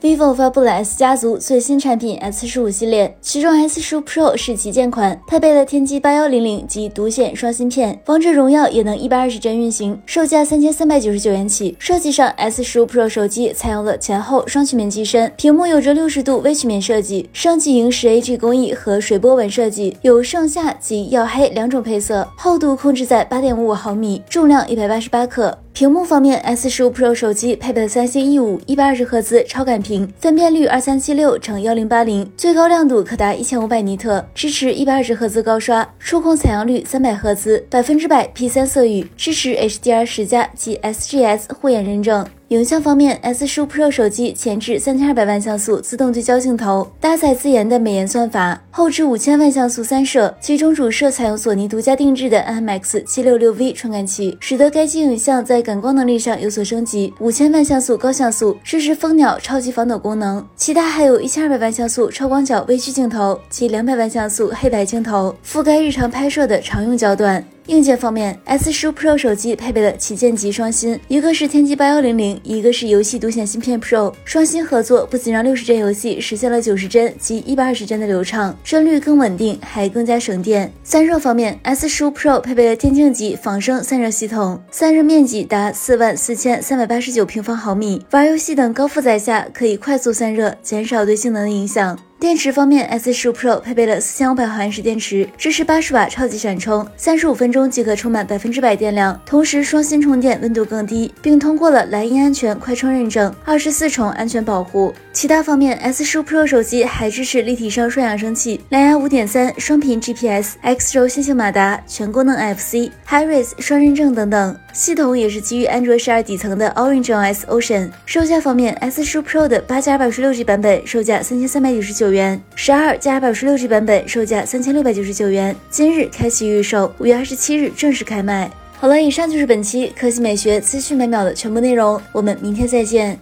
Vivo 发布了 S 家族最新产品 S 十五系列，其中 S 十五 Pro 是旗舰款，配备了天玑八幺零零及独显双芯片，王者荣耀也能一百二十帧运行，售价三千三百九十九元起。设计上，S 十五 Pro 手机采用了前后双曲面机身，屏幕有着六十度微曲面设计，升级萤石 AG 工艺和水波纹设计，有上下及曜黑两种配色，厚度控制在八点五五毫米，重量一百八十八克。屏幕方面，S 十五 Pro 手机配备了三星 E 五一百二十赫兹超感屏，分辨率二三七六乘幺零八零，最高亮度可达一千五百尼特，支持一百二十赫兹高刷，触控采样率三百赫兹，百分之百 P 三色域，支持 HDR 十加及 SGS 护眼认证。影像方面，S 十五 Pro 手机前置三千二百万像素自动对焦镜头，搭载自研的美颜算法；后置五千万像素三摄，其中主摄采用索尼独家定制的 IMX 七六六 V 传感器，使得该机影像在感光能力上有所升级。五千万像素高像素，支持蜂鸟超级防抖功能。其他还有一千二百万像素超广角微距镜头及两百万像素黑白镜头，覆盖日常拍摄的常用焦段。硬件方面，S 十五 Pro 手机配备了旗舰级双芯，一个是天玑八幺零零，一个是游戏独显芯片 Pro。双芯合作不仅让六十帧游戏实现了九十帧及一百二十帧的流畅，帧率更稳定，还更加省电。散热方面，S 十五 Pro 配备了电竞级仿生散热系统，散热面积达四万四千三百八十九平方毫米，玩游戏等高负载下可以快速散热，减少对性能的影响。电池方面，S 十五 Pro 配备了四千五百毫安时电池，支持八十瓦超级闪充，三十五分钟即可充满百分之百电量。同时，双芯充电温度更低，并通过了莱茵安全快充认证，二十四重安全保护。其他方面，S 十五 Pro 手机还支持立体声双扬声器、蓝牙五点三、双频 GPS、X 轴线性马达、全功能 FC、HiRes 双认证等等。系统也是基于安卓十二底层的 Orange OS Ocean。售价方面，S 十 Pro 的八加二百五十六 G 版本售价三千三百九十九元，十二加二百五十六 G 版本售价三千六百九十九元。今日开启预售，五月二十七日正式开卖。好了，以上就是本期科技美学资讯每秒的全部内容，我们明天再见。